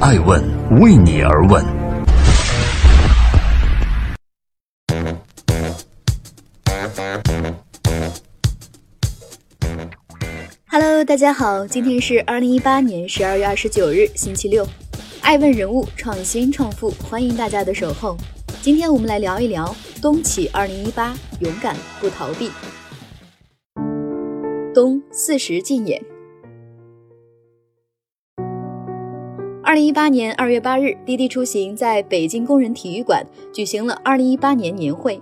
爱问为你而问。Hello，大家好，今天是二零一八年十二月二十九日，星期六。爱问人物创新创富，欢迎大家的守候。今天我们来聊一聊东起二零一八，勇敢不逃避。冬四十进也。二零一八年二月八日，滴滴出行在北京工人体育馆举行了二零一八年年会。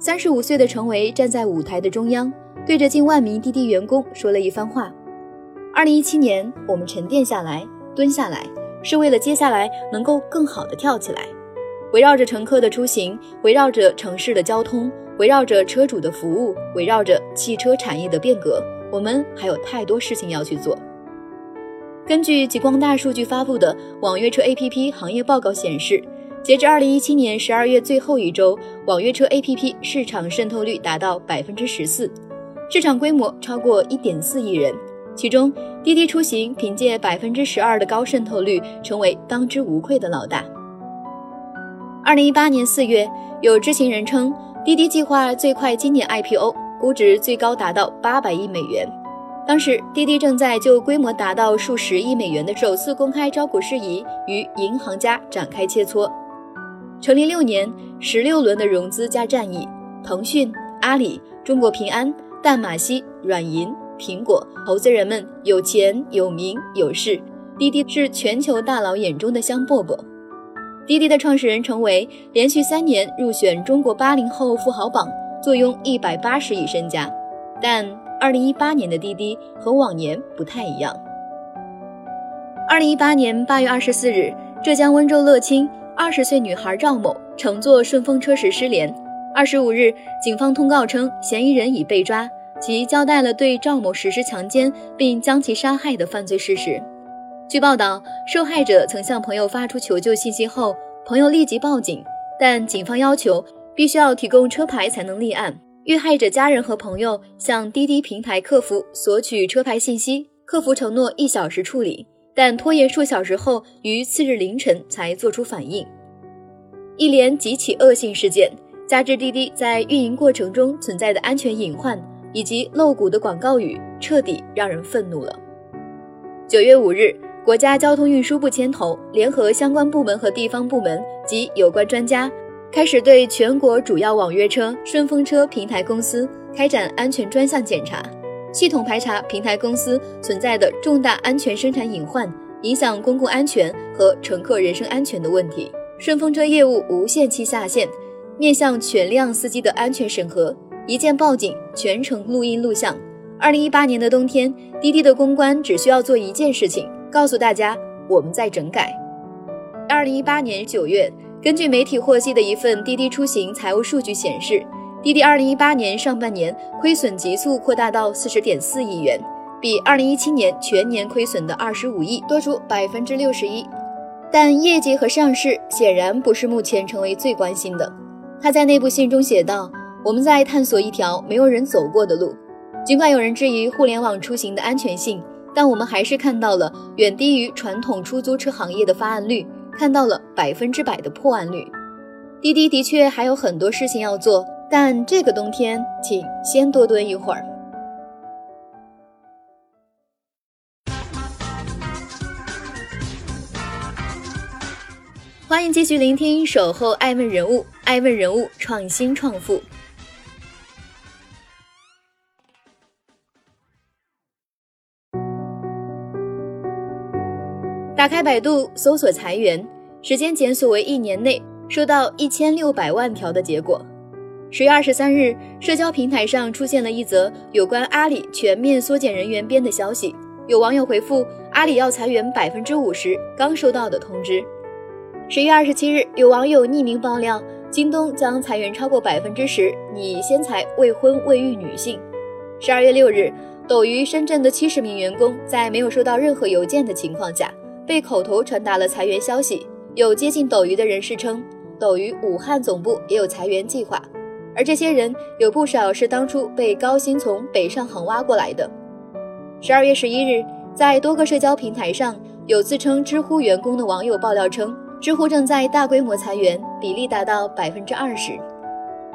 三十五岁的程维站在舞台的中央，对着近万名滴滴员工说了一番话：二零一七年，我们沉淀下来，蹲下来。是为了接下来能够更好的跳起来，围绕着乘客的出行，围绕着城市的交通，围绕着车主的服务，围绕着汽车产业的变革，我们还有太多事情要去做。根据极光大数据发布的网约车 APP 行业报告显示，截至二零一七年十二月最后一周，网约车 APP 市场渗透率达到百分之十四，市场规模超过一点四亿人。其中，滴滴出行凭借百分之十二的高渗透率，成为当之无愧的老大。二零一八年四月，有知情人称，滴滴计划最快今年 IPO，估值最高达到八百亿美元。当时，滴滴正在就规模达到数十亿美元的首次公开招股事宜与银行家展开切磋。成立六年，十六轮的融资加战役，腾讯、阿里、中国平安、淡马锡、软银。苹果投资人们有钱有名有势，滴滴是全球大佬眼中的香饽饽。滴滴的创始人程维连续三年入选中国八零后富豪榜，坐拥一百八十亿身家。但二零一八年的滴滴和往年不太一样。二零一八年八月二十四日，浙江温州乐清二十岁女孩赵某乘坐顺风车时失联。二十五日，警方通告称嫌疑人已被抓。其交代了对赵某实施强奸并将其杀害的犯罪事实。据报道，受害者曾向朋友发出求救信息后，朋友立即报警，但警方要求必须要提供车牌才能立案。遇害者家人和朋友向滴滴平台客服索取车牌信息，客服承诺一小时处理，但拖延数小时后，于次日凌晨才做出反应。一连几起恶性事件，加之滴滴在运营过程中存在的安全隐患。以及露骨的广告语，彻底让人愤怒了。九月五日，国家交通运输部牵头，联合相关部门和地方部门及有关专家，开始对全国主要网约车、顺风车平台公司开展安全专项检查，系统排查平台公司存在的重大安全生产隐患、影响公共安全和乘客人身安全的问题。顺风车业务无限期下线，面向全量司机的安全审核。一键报警，全程录音录像。二零一八年的冬天，滴滴的公关只需要做一件事情，告诉大家我们在整改。二零一八年九月，根据媒体获悉的一份滴滴出行财务数据显示，滴滴二零一八年上半年亏损急速扩大到四十点四亿元，比二零一七年全年亏损的二十五亿多出百分之六十一。但业绩和上市显然不是目前成为最关心的。他在内部信中写道。我们在探索一条没有人走过的路，尽管有人质疑互联网出行的安全性，但我们还是看到了远低于传统出租车行业的发案率，看到了百分之百的破案率。滴滴的确还有很多事情要做，但这个冬天，请先多蹲一会儿。欢迎继续聆听《守候爱问人物》，爱问人物创新创富。打开百度搜索裁员，时间检索为一年内收到一千六百万条的结果。十月二十三日，社交平台上出现了一则有关阿里全面缩减人员编的消息。有网友回复：“阿里要裁员百分之五十，刚收到的通知。”十月二十七日，有网友匿名爆料，京东将裁员超过百分之十，拟先裁未婚未育女性。十二月六日，斗鱼深圳的七十名员工在没有收到任何邮件的情况下。被口头传达了裁员消息。有接近斗鱼的人士称，斗鱼武汉总部也有裁员计划，而这些人有不少是当初被高薪从北上杭挖过来的。十二月十一日，在多个社交平台上，有自称知乎员工的网友爆料称，知乎正在大规模裁员，比例达到百分之二十。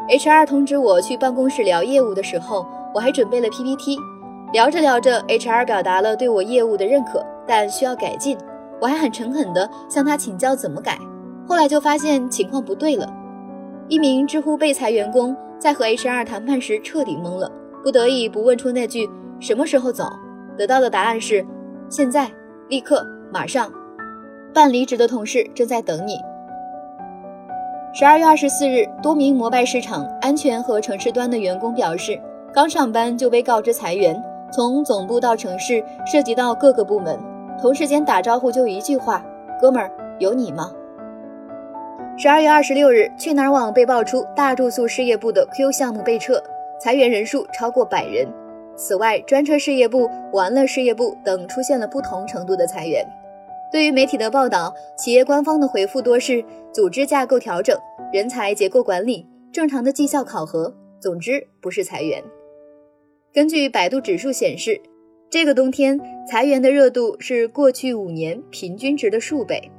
HR 通知我去办公室聊业务的时候，我还准备了 PPT。聊着聊着，HR 表达了对我业务的认可，但需要改进。我还很诚恳地向他请教怎么改。后来就发现情况不对了。一名知乎被裁员工在和 HR 谈判时彻底懵了，不得已不问出那句“什么时候走”，得到的答案是“现在，立刻，马上”。办离职的同事正在等你。十二月二十四日，多名摩拜市场安全和城市端的员工表示，刚上班就被告知裁员，从总部到城市，涉及到各个部门，同事间打招呼就一句话：“哥们儿，有你吗？”十二月二十六日，去哪儿网被爆出大住宿事业部的 Q 项目被撤，裁员人数超过百人。此外，专车事业部、玩乐事业部等出现了不同程度的裁员。对于媒体的报道，企业官方的回复多是组织架构调整、人才结构管理、正常的绩效考核，总之不是裁员。根据百度指数显示，这个冬天裁员的热度是过去五年平均值的数倍。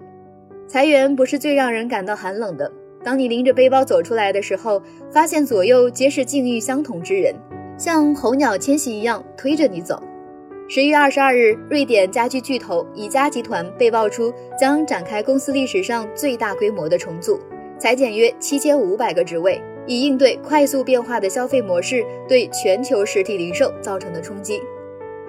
裁员不是最让人感到寒冷的，当你拎着背包走出来的时候，发现左右皆是境遇相同之人，像候鸟迁徙一样推着你走。十一月二十二日，瑞典家居巨头宜家集团被爆出将展开公司历史上最大规模的重组，裁减约七千五百个职位，以应对快速变化的消费模式对全球实体零售造成的冲击。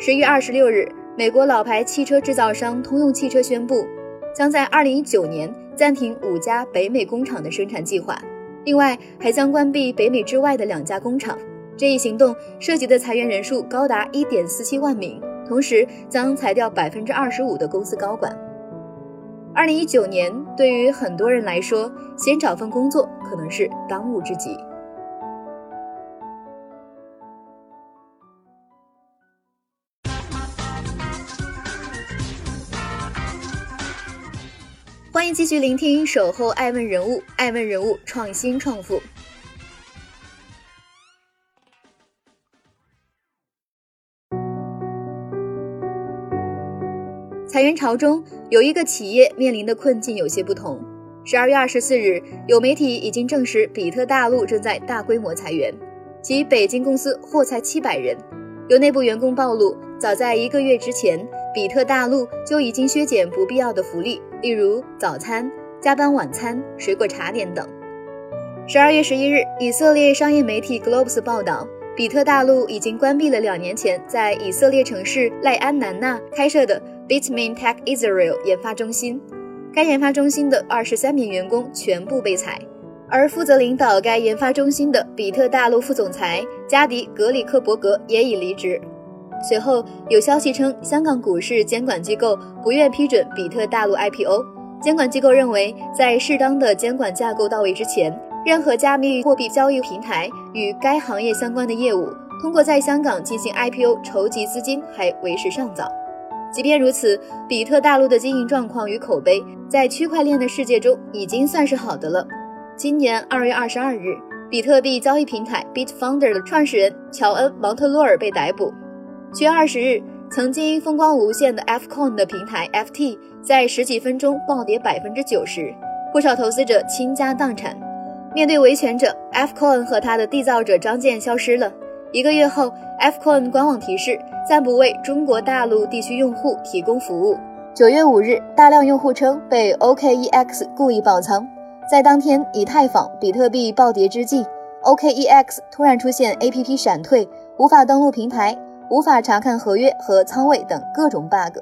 十一月二十六日，美国老牌汽车制造商通用汽车宣布，将在二零一九年暂停五家北美工厂的生产计划，另外还将关闭北美之外的两家工厂。这一行动涉及的裁员人数高达一点四七万名。同时将裁掉百分之二十五的公司高管。二零一九年对于很多人来说，先找份工作可能是当务之急。欢迎继续聆听《守候爱问人物》，爱问人物创新创富。裁员潮中，有一个企业面临的困境有些不同。十二月二十四日，有媒体已经证实，比特大陆正在大规模裁员，其北京公司或裁七百人。有内部员工暴露，早在一个月之前，比特大陆就已经削减不必要的福利，例如早餐、加班晚餐、水果茶点等。十二月十一日，以色列商业媒体 Globes 报道，比特大陆已经关闭了两年前在以色列城市赖安南纳开设的。Bitmain Tech Israel 研发中心，该研发中心的二十三名员工全部被裁，而负责领导该研发中心的比特大陆副总裁加迪格里克伯格也已离职。随后有消息称，香港股市监管机构不愿批准比特大陆 IPO。监管机构认为，在适当的监管架构到位之前，任何加密货币交易平台与该行业相关的业务，通过在香港进行 IPO 筹集资金还为时尚早。即便如此，比特大陆的经营状况与口碑在区块链的世界中已经算是好的了。今年二月二十二日，比特币交易平台 Bitfounder 的创始人乔恩·芒特洛尔被逮捕。七月二十日，曾经风光无限的 Fcoin 的平台 FT 在十几分钟暴跌百分之九十，不少投资者倾家荡产。面对维权者，Fcoin 和他的缔造者张健消失了。一个月后，Fcoin 官网提示暂不为中国大陆地区用户提供服务。九月五日，大量用户称被 OKEX 故意爆仓。在当天以太坊、比特币暴跌之际，OKEX 突然出现 APP 闪退、无法登录平台、无法查看合约和仓位等各种 bug。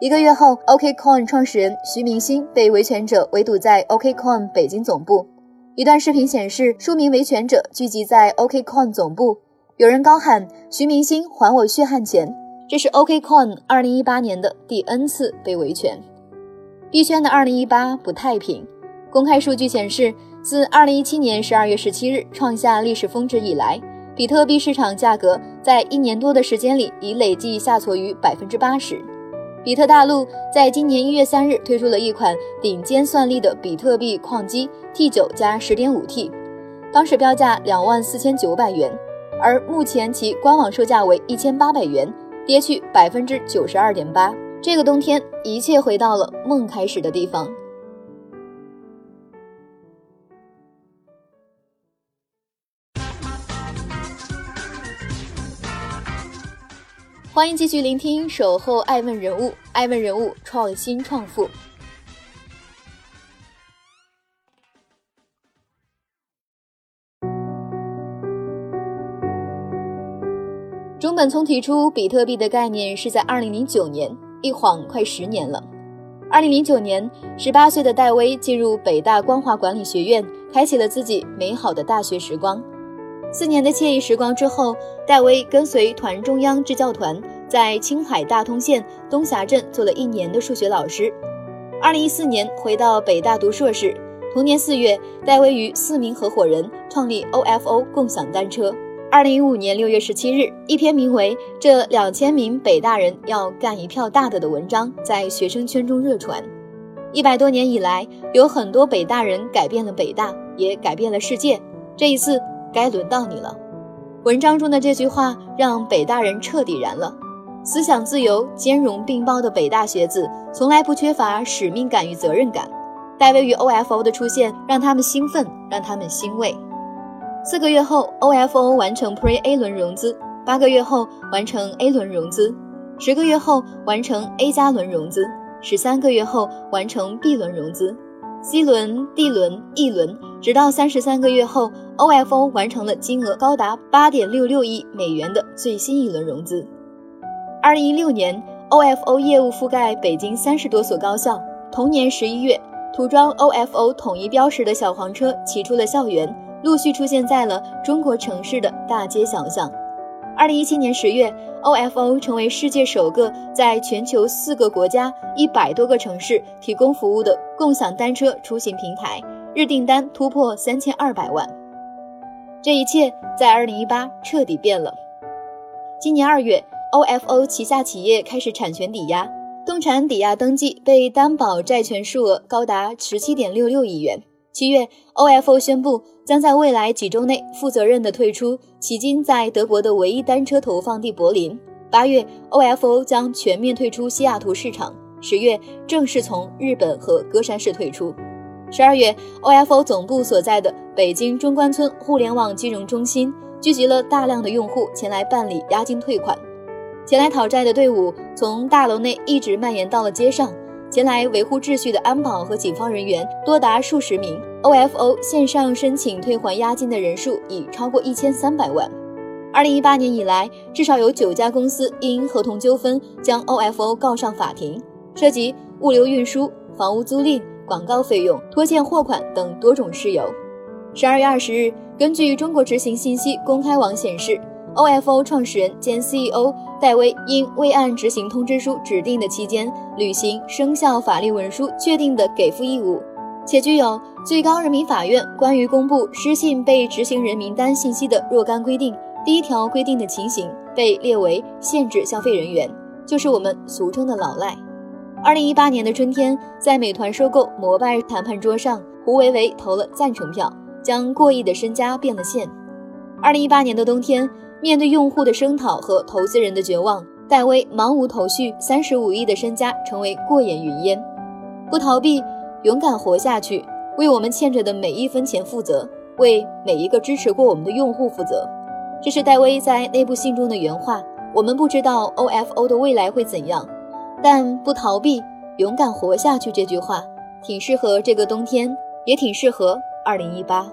一个月后，OKCoin 创始人徐明星被维权者围堵在 OKCoin 北京总部。一段视频显示，数名维权者聚集在 OKCoin 总部。有人高喊“徐明星还我血汗钱”，这是 OKCoin 二零一八年的第 N 次被维权。币圈的二零一八不太平。公开数据显示，自二零一七年十二月十七日创下历史峰值以来，比特币市场价格在一年多的时间里已累计下挫逾百分之八十。比特大陆在今年一月三日推出了一款顶尖算力的比特币矿机 T 九加十点五 T，当时标价两万四千九百元。而目前其官网售价为一千八百元，跌去百分之九十二点八，这个冬天，一切回到了梦开始的地方。欢迎继续聆听《守候爱问人物》，爱问人物创新创富。中本聪提出比特币的概念是在二零零九年，一晃快十年了。二零零九年，十八岁的戴威进入北大光华管理学院，开启了自己美好的大学时光。四年的惬意时光之后，戴威跟随团中央支教团，在青海大通县东峡镇做了一年的数学老师。二零一四年回到北大读硕士，同年四月，戴威与四名合伙人创立 OFO 共享单车。二零一五年六月十七日，一篇名为《这两千名北大人要干一票大的》的文章在学生圈中热传。一百多年以来，有很多北大人改变了北大，也改变了世界。这一次。该轮到你了。文章中的这句话让北大人彻底燃了。思想自由、兼容并包的北大学子，从来不缺乏使命感与责任感。戴维与 OFO 的出现让他们兴奋，让他们欣慰。四个月后，OFO 完成 Pre A 轮融资；八个月后完成 A 轮融资；十个月后完成 A 加轮融资；十三个月后完成 B 轮融资。C 轮、D 轮、E 轮，直到三十三个月后，OFO 完成了金额高达八点六六亿美元的最新一轮融资。二零一六年，OFO 业务覆盖北京三十多所高校。同年十一月，涂装 OFO 统一标识的小黄车骑出了校园，陆续出现在了中国城市的大街小巷。二零一七年十月，OFO 成为世界首个在全球四个国家、一百多个城市提供服务的共享单车出行平台，日订单突破三千二百万。这一切在二零一八彻底变了。今年二月，OFO 旗下企业开始产权抵押，动产抵押登记被担保债权数额高达十七点六六亿元。七月，OFO 宣布将在未来几周内负责任地退出迄今在德国的唯一单车投放地柏林。八月，OFO 将全面退出西雅图市场。十月，正式从日本和歌山市退出。十二月，OFO 总部所在的北京中关村互联网金融中心聚集了大量的用户前来办理押金退款。前来讨债的队伍从大楼内一直蔓延到了街上。前来维护秩序的安保和警方人员多达数十名。OFO 线上申请退还押金的人数已超过一千三百万。二零一八年以来，至少有九家公司因合同纠纷将 OFO 告上法庭，涉及物流运输、房屋租赁、广告费用、拖欠货款等多种事由。十二月二十日，根据中国执行信息公开网显示。OFO 创始人兼 CEO 戴威因未按执行通知书指定的期间履行生效法律文书确定的给付义务，且具有最高人民法院关于公布失信被执行人名单信息的若干规定第一条规定的情形，被列为限制消费人员，就是我们俗称的老赖。二零一八年的春天，在美团收购摩拜谈判桌上，胡维维投了赞成票，将过亿的身家变了现。二零一八年的冬天。面对用户的声讨和投资人的绝望，戴威茫无头绪，三十五亿的身家成为过眼云烟。不逃避，勇敢活下去，为我们欠着的每一分钱负责，为每一个支持过我们的用户负责。这是戴威在内部信中的原话。我们不知道 OFO 的未来会怎样，但不逃避，勇敢活下去这句话，挺适合这个冬天，也挺适合二零一八。